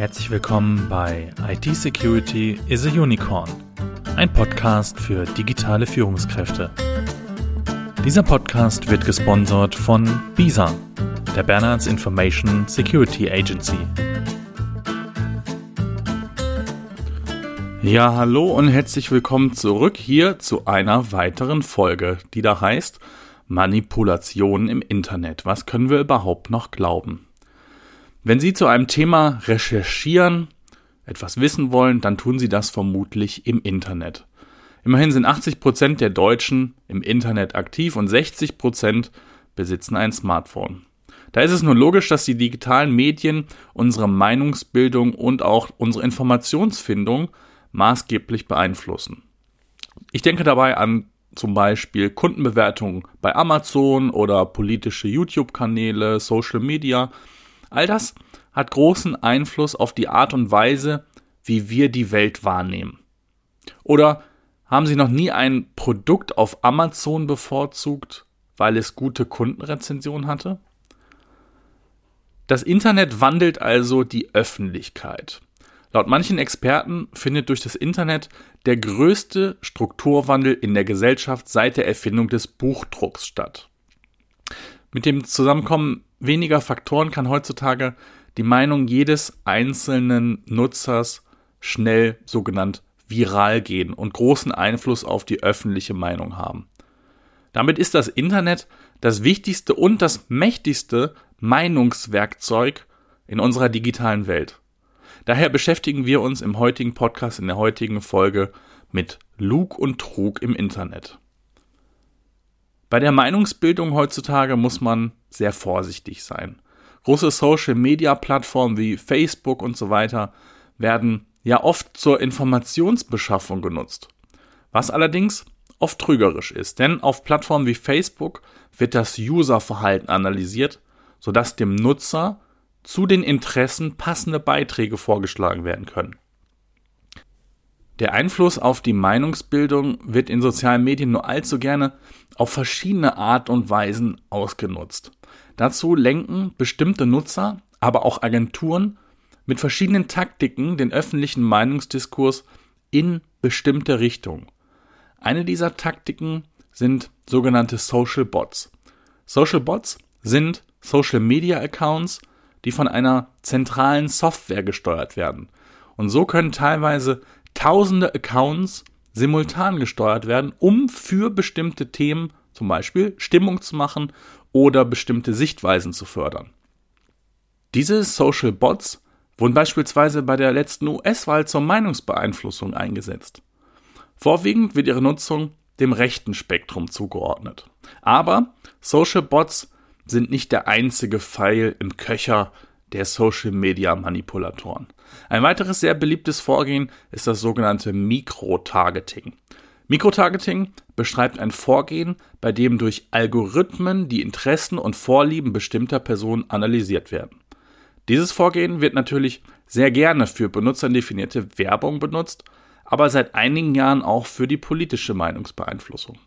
Herzlich willkommen bei IT Security is a Unicorn, ein Podcast für digitale Führungskräfte. Dieser Podcast wird gesponsert von BISA, der Bernards Information Security Agency. Ja, hallo und herzlich willkommen zurück hier zu einer weiteren Folge, die da heißt Manipulation im Internet. Was können wir überhaupt noch glauben? Wenn Sie zu einem Thema recherchieren, etwas wissen wollen, dann tun Sie das vermutlich im Internet. Immerhin sind 80 Prozent der Deutschen im Internet aktiv und 60 Prozent besitzen ein Smartphone. Da ist es nur logisch, dass die digitalen Medien unsere Meinungsbildung und auch unsere Informationsfindung maßgeblich beeinflussen. Ich denke dabei an zum Beispiel Kundenbewertungen bei Amazon oder politische YouTube-Kanäle, Social Media. All das hat großen Einfluss auf die Art und Weise, wie wir die Welt wahrnehmen. Oder haben Sie noch nie ein Produkt auf Amazon bevorzugt, weil es gute Kundenrezensionen hatte? Das Internet wandelt also die Öffentlichkeit. Laut manchen Experten findet durch das Internet der größte Strukturwandel in der Gesellschaft seit der Erfindung des Buchdrucks statt. Mit dem Zusammenkommen weniger Faktoren kann heutzutage die Meinung jedes einzelnen Nutzers schnell sogenannt viral gehen und großen Einfluss auf die öffentliche Meinung haben. Damit ist das Internet das wichtigste und das mächtigste Meinungswerkzeug in unserer digitalen Welt. Daher beschäftigen wir uns im heutigen Podcast, in der heutigen Folge mit Lug und Trug im Internet. Bei der Meinungsbildung heutzutage muss man sehr vorsichtig sein. Große Social-Media-Plattformen wie Facebook und so weiter werden ja oft zur Informationsbeschaffung genutzt. Was allerdings oft trügerisch ist, denn auf Plattformen wie Facebook wird das Userverhalten analysiert, sodass dem Nutzer zu den Interessen passende Beiträge vorgeschlagen werden können. Der Einfluss auf die Meinungsbildung wird in sozialen Medien nur allzu gerne auf verschiedene Art und Weisen ausgenutzt. Dazu lenken bestimmte Nutzer, aber auch Agenturen mit verschiedenen Taktiken den öffentlichen Meinungsdiskurs in bestimmte Richtungen. Eine dieser Taktiken sind sogenannte Social Bots. Social Bots sind Social Media Accounts, die von einer zentralen Software gesteuert werden. Und so können teilweise tausende Accounts simultan gesteuert werden, um für bestimmte Themen zum Beispiel Stimmung zu machen oder bestimmte Sichtweisen zu fördern. Diese Social Bots wurden beispielsweise bei der letzten US-Wahl zur Meinungsbeeinflussung eingesetzt. Vorwiegend wird ihre Nutzung dem rechten Spektrum zugeordnet. Aber Social Bots sind nicht der einzige Pfeil im Köcher der Social Media Manipulatoren. Ein weiteres sehr beliebtes Vorgehen ist das sogenannte Mikrotargeting. Mikrotargeting beschreibt ein Vorgehen, bei dem durch Algorithmen die Interessen und Vorlieben bestimmter Personen analysiert werden. Dieses Vorgehen wird natürlich sehr gerne für benutzerdefinierte Werbung benutzt, aber seit einigen Jahren auch für die politische Meinungsbeeinflussung.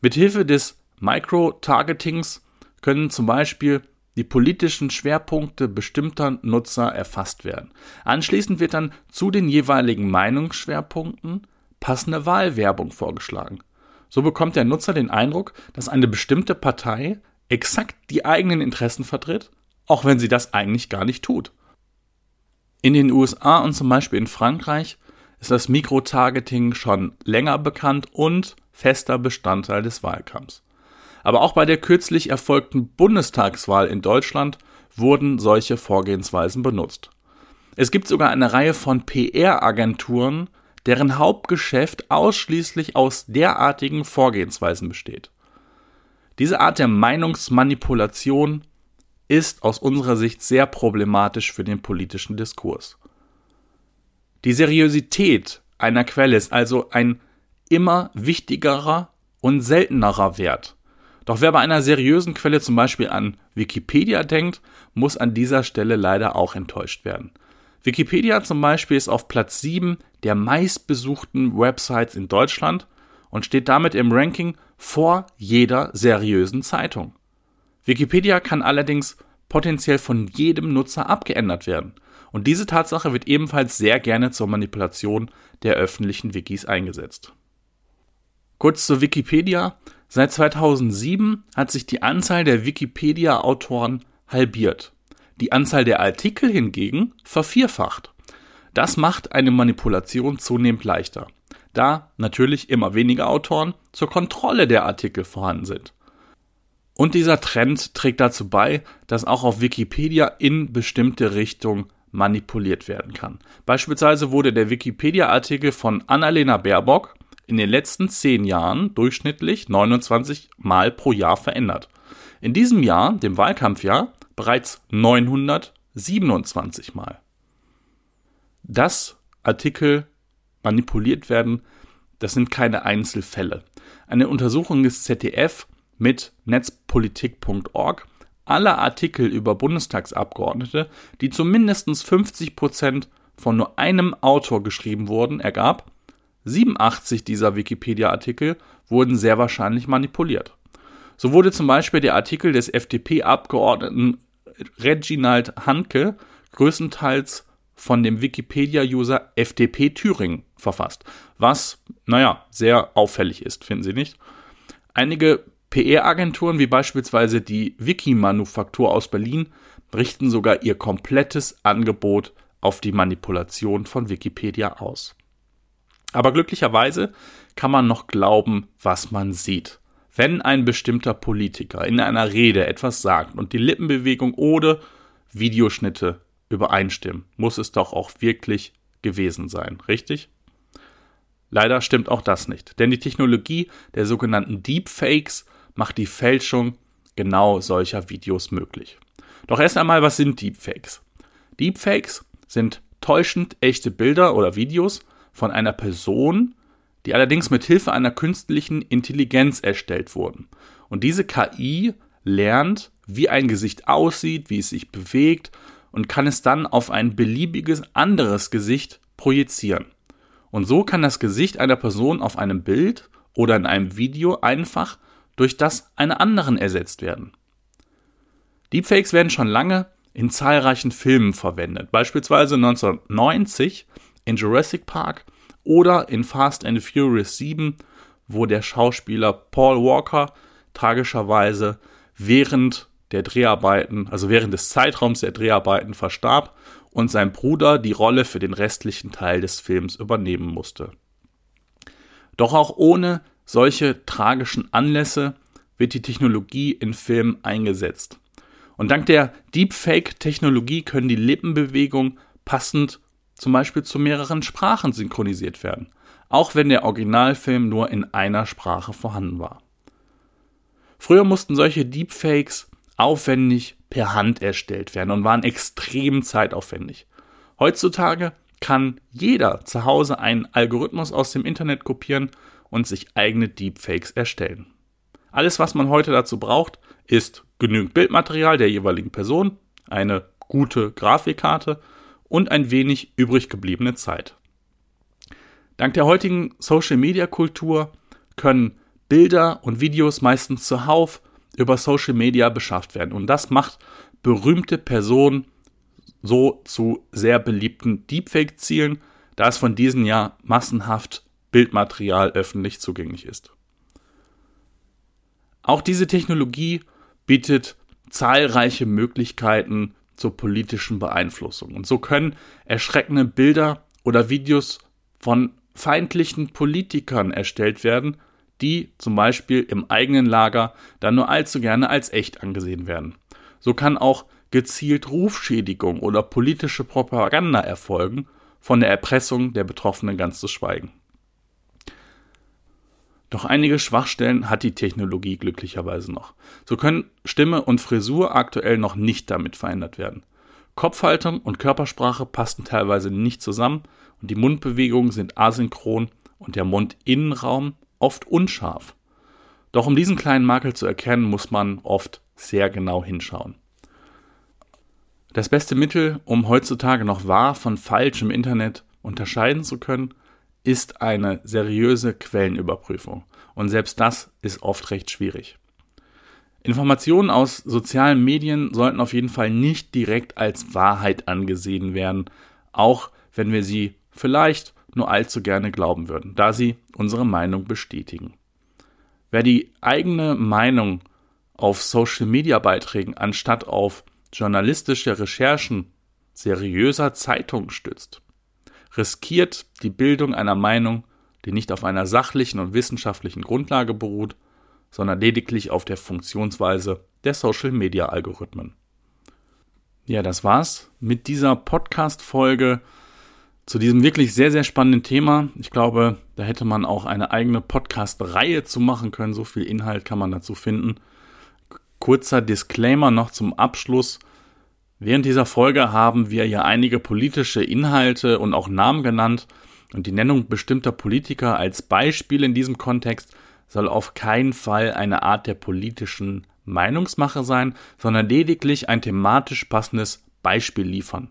Mithilfe des Micro-Targetings können zum Beispiel die politischen Schwerpunkte bestimmter Nutzer erfasst werden. Anschließend wird dann zu den jeweiligen Meinungsschwerpunkten passende Wahlwerbung vorgeschlagen. So bekommt der Nutzer den Eindruck, dass eine bestimmte Partei exakt die eigenen Interessen vertritt, auch wenn sie das eigentlich gar nicht tut. In den USA und zum Beispiel in Frankreich ist das Mikrotargeting schon länger bekannt und fester Bestandteil des Wahlkampfs. Aber auch bei der kürzlich erfolgten Bundestagswahl in Deutschland wurden solche Vorgehensweisen benutzt. Es gibt sogar eine Reihe von PR-Agenturen, deren Hauptgeschäft ausschließlich aus derartigen Vorgehensweisen besteht. Diese Art der Meinungsmanipulation ist aus unserer Sicht sehr problematisch für den politischen Diskurs. Die Seriosität einer Quelle ist also ein immer wichtigerer und seltenerer Wert. Doch wer bei einer seriösen Quelle zum Beispiel an Wikipedia denkt, muss an dieser Stelle leider auch enttäuscht werden. Wikipedia zum Beispiel ist auf Platz 7 der meistbesuchten Websites in Deutschland und steht damit im Ranking vor jeder seriösen Zeitung. Wikipedia kann allerdings potenziell von jedem Nutzer abgeändert werden. Und diese Tatsache wird ebenfalls sehr gerne zur Manipulation der öffentlichen Wikis eingesetzt. Kurz zur Wikipedia. Seit 2007 hat sich die Anzahl der Wikipedia-Autoren halbiert. Die Anzahl der Artikel hingegen vervierfacht. Das macht eine Manipulation zunehmend leichter, da natürlich immer weniger Autoren zur Kontrolle der Artikel vorhanden sind. Und dieser Trend trägt dazu bei, dass auch auf Wikipedia in bestimmte Richtungen manipuliert werden kann. Beispielsweise wurde der Wikipedia-Artikel von Annalena Baerbock in den letzten zehn Jahren durchschnittlich 29 Mal pro Jahr verändert. In diesem Jahr, dem Wahlkampfjahr, bereits 927 Mal. Dass Artikel manipuliert werden, das sind keine Einzelfälle. Eine Untersuchung des ZDF mit netzpolitik.org aller Artikel über Bundestagsabgeordnete, die zu mindestens 50 Prozent von nur einem Autor geschrieben wurden, ergab, 87 dieser Wikipedia-Artikel wurden sehr wahrscheinlich manipuliert. So wurde zum Beispiel der Artikel des FDP-Abgeordneten Reginald Hanke größtenteils von dem Wikipedia-User FDP Thüringen verfasst, was, naja, sehr auffällig ist, finden Sie nicht? Einige PR-Agenturen wie beispielsweise die Wiki-Manufaktur aus Berlin richten sogar ihr komplettes Angebot auf die Manipulation von Wikipedia aus. Aber glücklicherweise kann man noch glauben, was man sieht. Wenn ein bestimmter Politiker in einer Rede etwas sagt und die Lippenbewegung oder Videoschnitte übereinstimmen, muss es doch auch wirklich gewesen sein, richtig? Leider stimmt auch das nicht, denn die Technologie der sogenannten Deepfakes macht die Fälschung genau solcher Videos möglich. Doch erst einmal, was sind Deepfakes? Deepfakes sind täuschend echte Bilder oder Videos von einer Person, die allerdings mit Hilfe einer künstlichen Intelligenz erstellt wurden. Und diese KI lernt, wie ein Gesicht aussieht, wie es sich bewegt und kann es dann auf ein beliebiges anderes Gesicht projizieren. Und so kann das Gesicht einer Person auf einem Bild oder in einem Video einfach durch das einer anderen ersetzt werden. Deepfakes werden schon lange in zahlreichen Filmen verwendet, beispielsweise 1990 in Jurassic Park oder in Fast and Furious 7, wo der Schauspieler Paul Walker tragischerweise während der Dreharbeiten, also während des Zeitraums der Dreharbeiten verstarb und sein Bruder die Rolle für den restlichen Teil des Films übernehmen musste. Doch auch ohne solche tragischen Anlässe wird die Technologie in Filmen eingesetzt. Und dank der Deepfake-Technologie können die Lippenbewegungen passend zum Beispiel zu mehreren Sprachen synchronisiert werden, auch wenn der Originalfilm nur in einer Sprache vorhanden war. Früher mussten solche Deepfakes aufwendig per Hand erstellt werden und waren extrem zeitaufwendig. Heutzutage kann jeder zu Hause einen Algorithmus aus dem Internet kopieren und sich eigene Deepfakes erstellen. Alles, was man heute dazu braucht, ist genügend Bildmaterial der jeweiligen Person, eine gute Grafikkarte und ein wenig übrig gebliebene Zeit. Dank der heutigen Social-Media-Kultur können Bilder und Videos meistens zuhauf über Social Media beschafft werden. Und das macht berühmte Personen so zu sehr beliebten Deepfake-Zielen, da es von diesen ja massenhaft Bildmaterial öffentlich zugänglich ist. Auch diese Technologie bietet zahlreiche Möglichkeiten zur politischen Beeinflussung. Und so können erschreckende Bilder oder Videos von feindlichen Politikern erstellt werden, die zum Beispiel im eigenen Lager dann nur allzu gerne als echt angesehen werden. So kann auch gezielt Rufschädigung oder politische Propaganda erfolgen, von der Erpressung der Betroffenen ganz zu schweigen. Doch einige Schwachstellen hat die Technologie glücklicherweise noch. So können Stimme und Frisur aktuell noch nicht damit verändert werden. Kopfhaltung und Körpersprache passen teilweise nicht zusammen und die Mundbewegungen sind asynchron und der Mundinnenraum oft unscharf. Doch um diesen kleinen Makel zu erkennen, muss man oft sehr genau hinschauen. Das beste Mittel, um heutzutage noch wahr von falsch im Internet unterscheiden zu können, ist eine seriöse Quellenüberprüfung. Und selbst das ist oft recht schwierig. Informationen aus sozialen Medien sollten auf jeden Fall nicht direkt als Wahrheit angesehen werden, auch wenn wir sie vielleicht nur allzu gerne glauben würden, da sie unsere Meinung bestätigen. Wer die eigene Meinung auf Social-Media-Beiträgen anstatt auf journalistische Recherchen seriöser Zeitungen stützt, riskiert die Bildung einer Meinung, die nicht auf einer sachlichen und wissenschaftlichen Grundlage beruht, sondern lediglich auf der Funktionsweise der Social-Media-Algorithmen. Ja, das war's mit dieser Podcast-Folge zu diesem wirklich sehr, sehr spannenden Thema. Ich glaube, da hätte man auch eine eigene Podcast-Reihe zu machen können. So viel Inhalt kann man dazu finden. Kurzer Disclaimer noch zum Abschluss. Während dieser Folge haben wir ja einige politische Inhalte und auch Namen genannt und die Nennung bestimmter Politiker als Beispiel in diesem Kontext soll auf keinen Fall eine Art der politischen Meinungsmache sein, sondern lediglich ein thematisch passendes Beispiel liefern.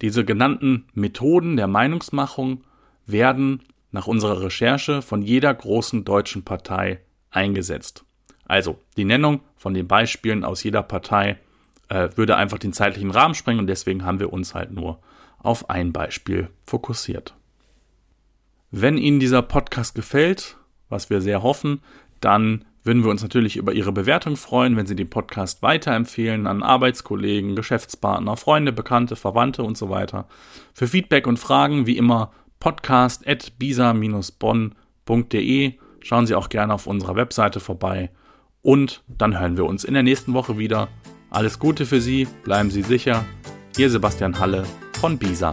Diese genannten Methoden der Meinungsmachung werden nach unserer Recherche von jeder großen deutschen Partei eingesetzt. Also die Nennung von den Beispielen aus jeder Partei äh, würde einfach den zeitlichen Rahmen sprengen und deswegen haben wir uns halt nur auf ein Beispiel fokussiert. Wenn Ihnen dieser Podcast gefällt, was wir sehr hoffen, dann würden wir uns natürlich über Ihre Bewertung freuen, wenn Sie den Podcast weiterempfehlen an Arbeitskollegen, Geschäftspartner, Freunde, Bekannte, Verwandte und so weiter. Für Feedback und Fragen wie immer podcast.bisa-bonn.de. Schauen Sie auch gerne auf unserer Webseite vorbei. Und dann hören wir uns in der nächsten Woche wieder. Alles Gute für Sie, bleiben Sie sicher. Ihr Sebastian Halle von Bisa.